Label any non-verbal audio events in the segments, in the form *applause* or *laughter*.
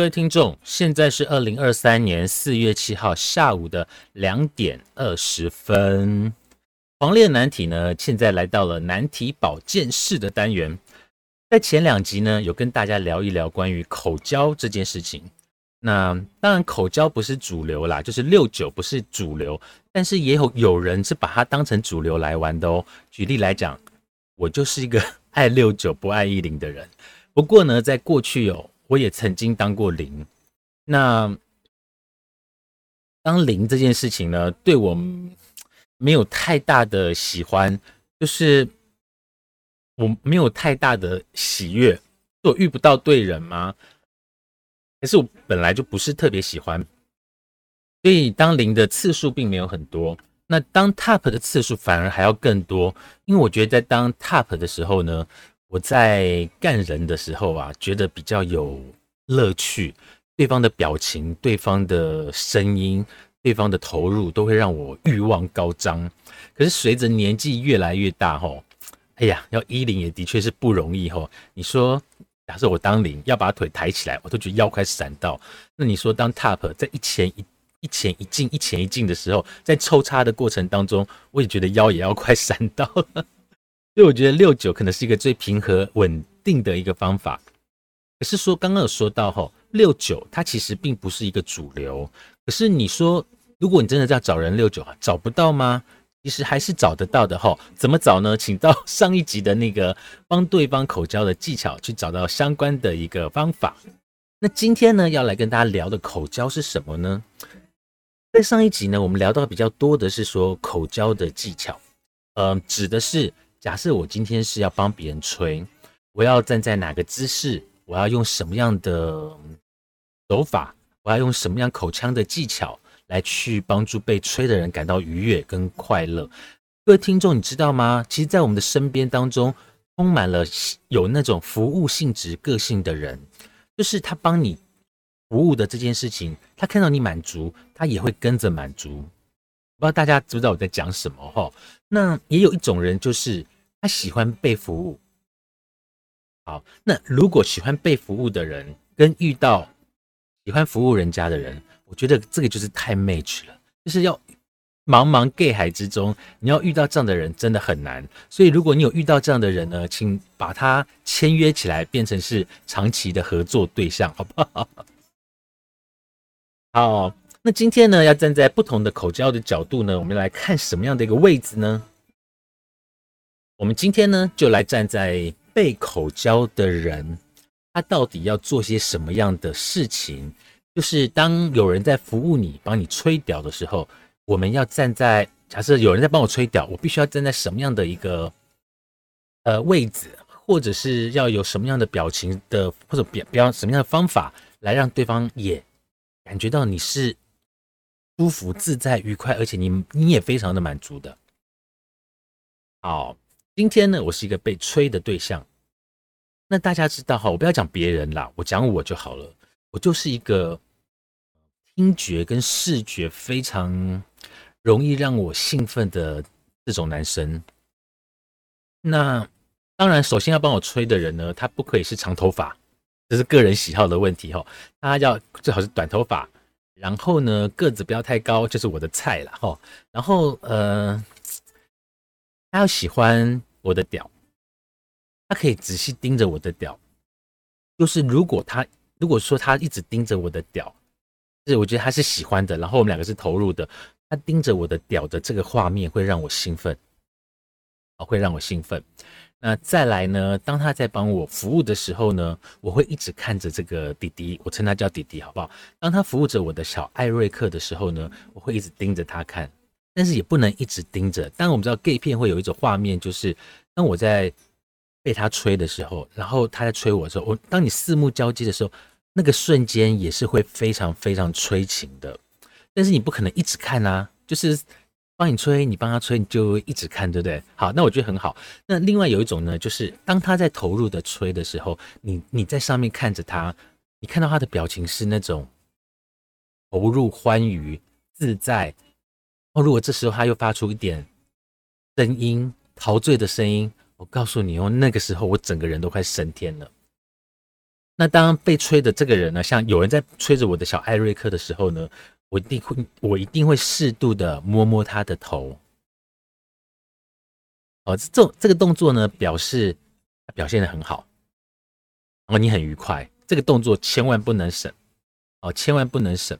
各位听众，现在是二零二三年四月七号下午的两点二十分。黄烈难题呢，现在来到了难题保健室的单元。在前两集呢，有跟大家聊一聊关于口交这件事情。那当然，口交不是主流啦，就是六九不是主流，但是也有有人是把它当成主流来玩的哦。举例来讲，我就是一个爱六九不爱一零的人。不过呢，在过去有。我也曾经当过零，那当零这件事情呢，对我没有太大的喜欢，就是我没有太大的喜悦，是我遇不到对人吗？可是我本来就不是特别喜欢，所以当零的次数并没有很多，那当 top 的次数反而还要更多，因为我觉得在当 top 的时候呢。我在干人的时候啊，觉得比较有乐趣，对方的表情、对方的声音、对方的投入，都会让我欲望高涨。可是随着年纪越来越大，吼，哎呀，要一零也的确是不容易，吼。你说，假设我当零，要把腿抬起来，我都觉得腰快闪到。那你说当 top，在一前一一前一进、一前一进的时候，在抽插的过程当中，我也觉得腰也要快 *laughs* 闪到了。所以我觉得六九可能是一个最平和稳定的一个方法。可是说刚刚有说到哈，六九它其实并不是一个主流。可是你说，如果你真的要找人六九啊，找不到吗？其实还是找得到的哈。怎么找呢？*laughs* 请到上一集的那个帮对方口交的技巧去找到相关的一个方法。那今天呢，要来跟大家聊的口交是什么呢？在上一集呢，我们聊到比较多的是说口交的技巧，嗯，指的是。假设我今天是要帮别人吹，我要站在哪个姿势？我要用什么样的手法？我要用什么样口腔的技巧来去帮助被吹的人感到愉悦跟快乐？各位听众，你知道吗？其实，在我们的身边当中，充满了有那种服务性质个性的人，就是他帮你服务的这件事情，他看到你满足，他也会跟着满足。不知道大家知不知道我在讲什么？哈，那也有一种人就是。他喜欢被服务，好，那如果喜欢被服务的人跟遇到喜欢服务人家的人，我觉得这个就是太 match 了，就是要茫茫 gay 海之中，你要遇到这样的人真的很难。所以如果你有遇到这样的人呢，请把他签约起来，变成是长期的合作对象，好不好？好，那今天呢，要站在不同的口交的角度呢，我们来看什么样的一个位置呢？我们今天呢，就来站在被口交的人，他到底要做些什么样的事情？就是当有人在服务你、帮你吹屌的时候，我们要站在假设有人在帮我吹屌，我必须要站在什么样的一个呃位置，或者是要有什么样的表情的，或者表表什么样的方法，来让对方也感觉到你是舒服、自在、愉快，而且你你也非常的满足的。好。今天呢，我是一个被吹的对象。那大家知道哈，我不要讲别人啦，我讲我就好了。我就是一个听觉跟视觉非常容易让我兴奋的这种男生。那当然，首先要帮我吹的人呢，他不可以是长头发，这是个人喜好的问题哈。他要最好是短头发，然后呢，个子不要太高，就是我的菜了哈。然后呃，他要喜欢。我的屌，他可以仔细盯着我的屌。就是如果他如果说他一直盯着我的屌，是我觉得他是喜欢的，然后我们两个是投入的。他盯着我的屌的这个画面会让我兴奋，会让我兴奋。那再来呢？当他在帮我服务的时候呢，我会一直看着这个弟弟，我称他叫弟弟，好不好？当他服务着我的小艾瑞克的时候呢，我会一直盯着他看，但是也不能一直盯着。当，我们知道 gay 片会有一种画面，就是当我在被他吹的时候，然后他在吹我的时候，我当你四目交接的时候，那个瞬间也是会非常非常催情的。但是你不可能一直看啊，就是。帮你吹，你帮他吹，你就一直看，对不对？好，那我觉得很好。那另外有一种呢，就是当他在投入的吹的时候，你你在上面看着他，你看到他的表情是那种投入、欢愉、自在。哦，如果这时候他又发出一点声音，陶醉的声音，我告诉你哦，那个时候我整个人都快升天了。那当被吹的这个人呢，像有人在吹着我的小艾瑞克的时候呢？我一定会，我一定会适度的摸摸他的头。哦，这这个动作呢，表示表现的很好，然后你很愉快。这个动作千万不能省，哦，千万不能省。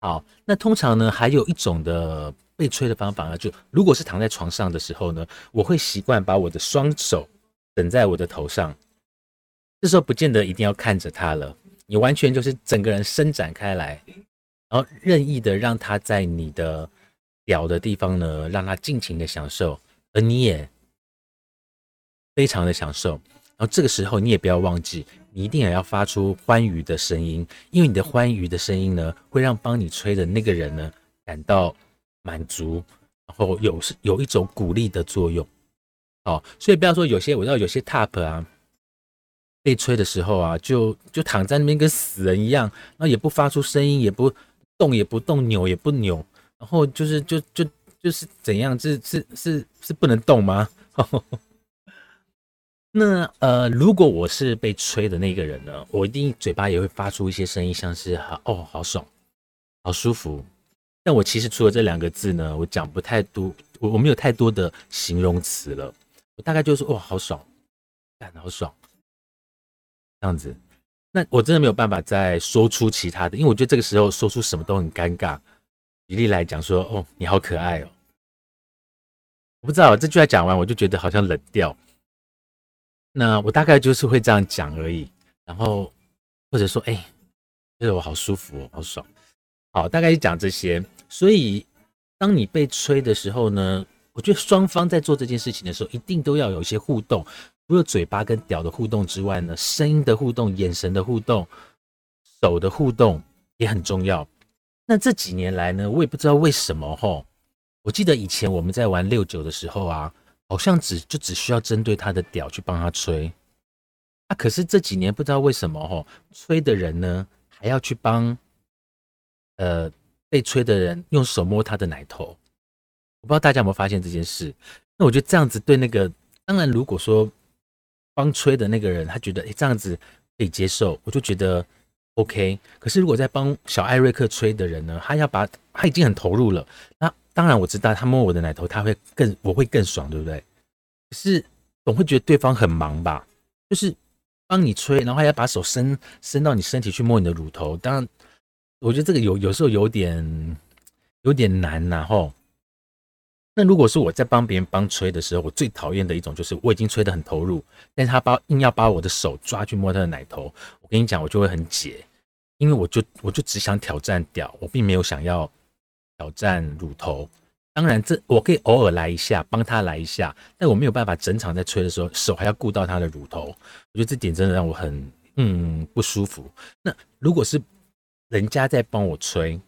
好，那通常呢，还有一种的被吹的方法呢，就如果是躺在床上的时候呢，我会习惯把我的双手枕在我的头上。这时候不见得一定要看着他了，你完全就是整个人伸展开来。然后任意的让他在你的屌的地方呢，让他尽情的享受，而你也非常的享受。然后这个时候你也不要忘记，你一定也要发出欢愉的声音，因为你的欢愉的声音呢，会让帮你吹的那个人呢感到满足，然后有是有一种鼓励的作用。哦，所以不要说有些我知道有些 top 啊。被吹的时候啊，就就躺在那边跟死人一样，然后也不发出声音，也不。动也不动，扭也不扭，然后就是就就就是怎样？是是是是不能动吗？*laughs* 那呃，如果我是被吹的那个人呢，我一定嘴巴也会发出一些声音，像是好哦，好爽，好舒服。但我其实除了这两个字呢，我讲不太多，我我没有太多的形容词了。我大概就是哇，好爽，干好爽，这样子。那我真的没有办法再说出其他的，因为我觉得这个时候说出什么都很尴尬。举例来讲说，哦，你好可爱哦，我不知道这句话讲完，我就觉得好像冷掉。那我大概就是会这样讲而已，然后或者说，哎，觉得我好舒服哦，好爽。好，大概就讲这些。所以当你被吹的时候呢，我觉得双方在做这件事情的时候，一定都要有一些互动。除了嘴巴跟屌的互动之外呢，声音的互动、眼神的互动、手的互动也很重要。那这几年来呢，我也不知道为什么吼，我记得以前我们在玩六九的时候啊，好像只就只需要针对他的屌去帮他吹。啊，可是这几年不知道为什么吼，吹的人呢还要去帮呃被吹的人用手摸他的奶头。我不知道大家有没有发现这件事？那我觉得这样子对那个，当然如果说。帮吹的那个人，他觉得诶这样子可以接受，我就觉得 OK。可是如果在帮小艾瑞克吹的人呢，他要把他已经很投入了，那当然我知道他摸我的奶头，他会更我会更爽，对不对？可是总会觉得对方很忙吧？就是帮你吹，然后还要把手伸伸到你身体去摸你的乳头，当然我觉得这个有有时候有点有点难呐，吼。那如果是我在帮别人帮吹的时候，我最讨厌的一种就是我已经吹得很投入，但是他把硬要把我的手抓去摸他的奶头，我跟你讲，我就会很解，因为我就我就只想挑战屌，我并没有想要挑战乳头。当然，这我可以偶尔来一下，帮他来一下，但我没有办法整场在吹的时候手还要顾到他的乳头，我觉得这点真的让我很嗯不舒服。那如果是人家在帮我吹。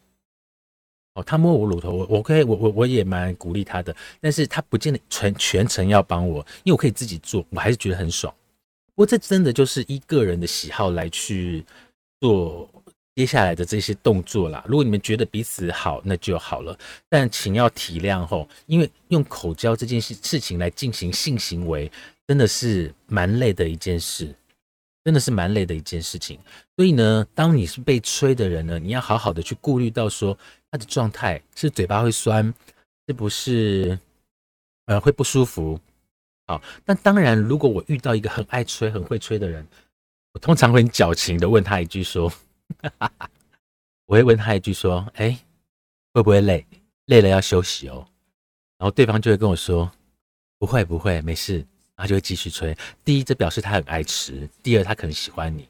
哦，他摸我乳头，我我可以，我我我也蛮鼓励他的，但是他不见得全全程要帮我，因为我可以自己做，我还是觉得很爽。不过这真的就是依个人的喜好来去做接下来的这些动作啦。如果你们觉得彼此好，那就好了，但请要体谅吼，因为用口交这件事事情来进行性行为，真的是蛮累的一件事，真的是蛮累的一件事情。所以呢，当你是被吹的人呢，你要好好的去顾虑到说。他的状态是嘴巴会酸，是不是？呃，会不舒服。好，但当然，如果我遇到一个很爱吹、很会吹的人，我通常会很矫情的问他一句说：“ *laughs* 我会问他一句说：“哎，会不会累？累了要休息哦。”然后对方就会跟我说：“不会，不会，没事。”他就会继续吹。第一，这表示他很爱吃；第二，他可能喜欢你；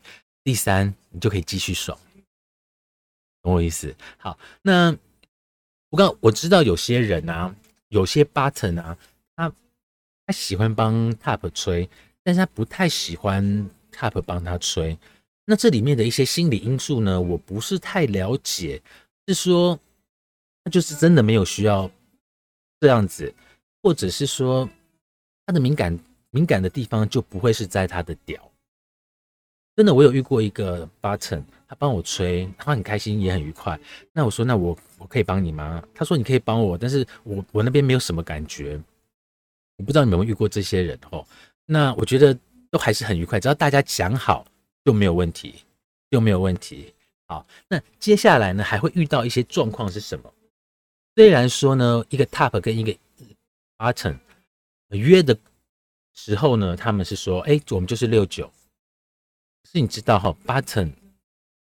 第三，你就可以继续爽。懂我意思？好，那我刚我知道有些人啊，有些 button 啊，他他喜欢帮 top 吹，但是他不太喜欢 top 帮他吹。那这里面的一些心理因素呢，我不是太了解，是说他就是真的没有需要这样子，或者是说他的敏感敏感的地方就不会是在他的屌。真的，我有遇过一个 button，他帮我吹，他很开心也很愉快。那我说，那我我可以帮你吗？他说你可以帮我，但是我我那边没有什么感觉。我不知道你们有没有遇过这些人哦。那我觉得都还是很愉快，只要大家讲好。就没有问题，就没有问题。好，那接下来呢，还会遇到一些状况是什么？虽然说呢，一个 top 跟一个 button 约的时候呢，他们是说，哎，我们就是六九。是你知道哈，button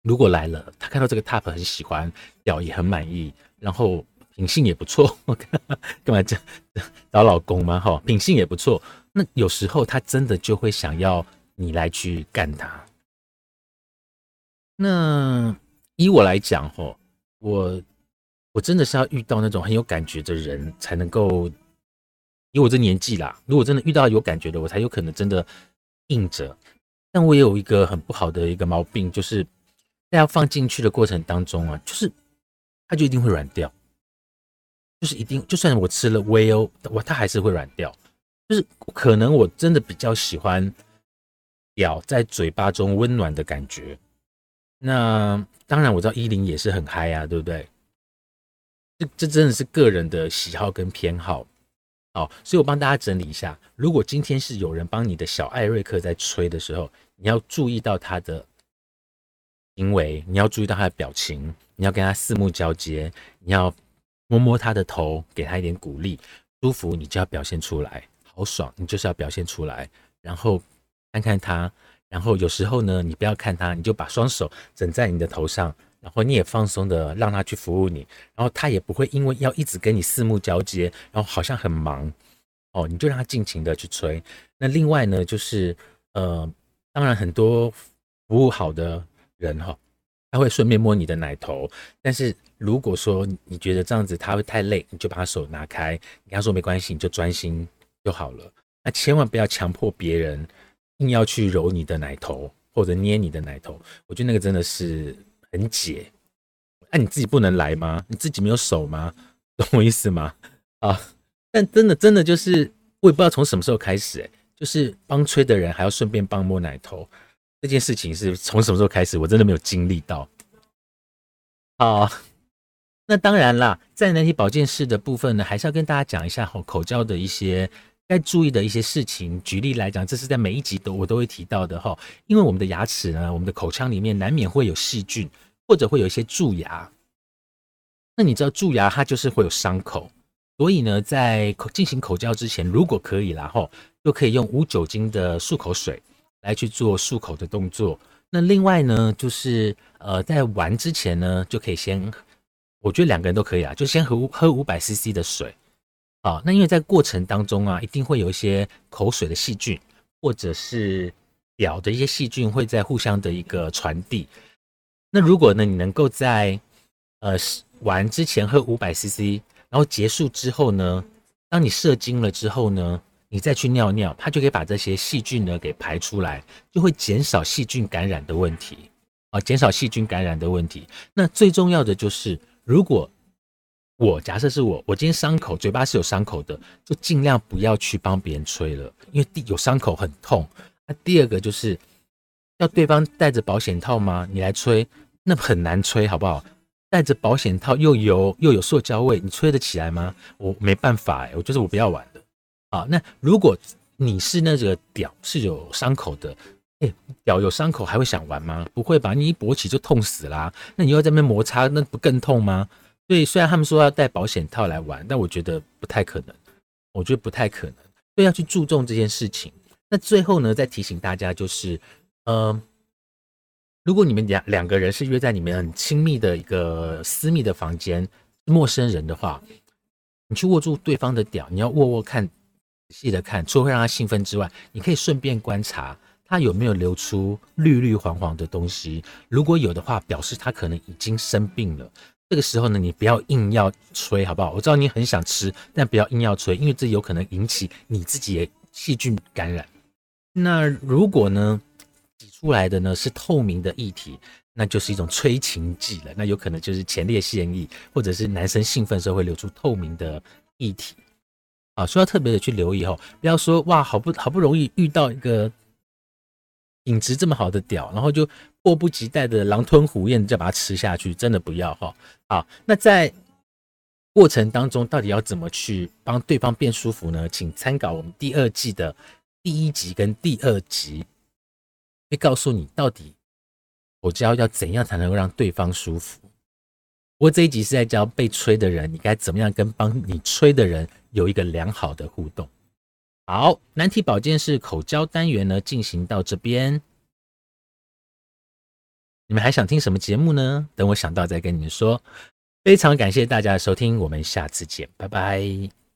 如果来了，他看到这个 top 很喜欢，表也很满意，然后品性也不错，*laughs* 干嘛这找老公嘛？哈，品性也不错，那有时候他真的就会想要你来去干他。那以我来讲，吼，我我真的是要遇到那种很有感觉的人，才能够以我这年纪啦。如果真的遇到有感觉的，我才有可能真的硬着。但我也有一个很不好的一个毛病，就是在要放进去的过程当中啊，就是它就一定会软掉，就是一定，就算我吃了威欧，我它还是会软掉。就是可能我真的比较喜欢咬在嘴巴中温暖的感觉。那当然，我知道依林也是很嗨啊，对不对？这这真的是个人的喜好跟偏好，好，所以我帮大家整理一下。如果今天是有人帮你的小艾瑞克在吹的时候，你要注意到他的行为，你要注意到他的表情，你要跟他四目交接，你要摸摸他的头，给他一点鼓励，舒服你就要表现出来，好爽你就是要表现出来，然后看看他。然后有时候呢，你不要看他，你就把双手枕在你的头上，然后你也放松的让他去服务你，然后他也不会因为要一直跟你四目交接，然后好像很忙哦，你就让他尽情的去吹。那另外呢，就是呃，当然很多服务好的人哈，他会顺便摸你的奶头，但是如果说你觉得这样子他会太累，你就把他手拿开，你跟他说没关系，你就专心就好了。那千万不要强迫别人。硬要去揉你的奶头或者捏你的奶头，我觉得那个真的是很解。那你自己不能来吗？你自己没有手吗？*laughs* 懂我意思吗？啊！但真的真的就是，我也不知道从什么时候开始，哎，就是帮吹的人还要顺便帮摸奶头，这件事情是从什么时候开始？我真的没有经历到。好，那当然啦，在人体保健室的部分呢，还是要跟大家讲一下口口交的一些。该注意的一些事情，举例来讲，这是在每一集都我都会提到的哈。因为我们的牙齿呢，我们的口腔里面难免会有细菌，或者会有一些蛀牙。那你知道蛀牙它就是会有伤口，所以呢，在口进行口交之前，如果可以啦哈，就可以用无酒精的漱口水来去做漱口的动作。那另外呢，就是呃，在玩之前呢，就可以先，我觉得两个人都可以啊，就先喝喝五百 CC 的水。啊，那因为在过程当中啊，一定会有一些口水的细菌，或者是表的一些细菌会在互相的一个传递。那如果呢，你能够在呃玩之前喝五百 CC，然后结束之后呢，当你射精了之后呢，你再去尿尿，它就可以把这些细菌呢给排出来，就会减少细菌感染的问题啊，减少细菌感染的问题。那最重要的就是，如果我假设是我，我今天伤口，嘴巴是有伤口的，就尽量不要去帮别人吹了，因为第有伤口很痛。那第二个就是要对方带着保险套吗？你来吹，那很难吹，好不好？带着保险套又油又有塑胶味，你吹得起来吗？我没办法哎，我就是我不要玩的。啊，那如果你是那个屌是有伤口的，哎，屌有伤口还会想玩吗？不会吧？你一勃起就痛死啦，那你又在那边摩擦，那不更痛吗？所以虽然他们说要带保险套来玩，但我觉得不太可能。我觉得不太可能，所以要去注重这件事情。那最后呢，再提醒大家就是，呃，如果你们两两个人是约在你们很亲密的一个私密的房间，陌生人的话，你去握住对方的屌，你要握握看，仔细的看，除了会让他兴奋之外，你可以顺便观察他有没有流出绿绿黄黄的东西。如果有的话，表示他可能已经生病了。这个时候呢，你不要硬要吹，好不好？我知道你很想吃，但不要硬要吹，因为这有可能引起你自己的细菌感染。那如果呢，挤出来的呢是透明的液体，那就是一种催情剂了。那有可能就是前列腺液，或者是男生兴奋时候会流出透明的液体。啊，需要特别的去留意哦，不要说哇，好不好不容易遇到一个品质这么好的屌，然后就。迫不及待的狼吞虎咽，就把它吃下去，真的不要哈。好，那在过程当中，到底要怎么去帮对方变舒服呢？请参考我们第二季的第一集跟第二集，会告诉你到底我教要怎样才能够让对方舒服。不过这一集是在教被吹的人，你该怎么样跟帮你吹的人有一个良好的互动。好，难题保健室口交单元呢，进行到这边。你们还想听什么节目呢？等我想到再跟你们说。非常感谢大家的收听，我们下次见，拜拜。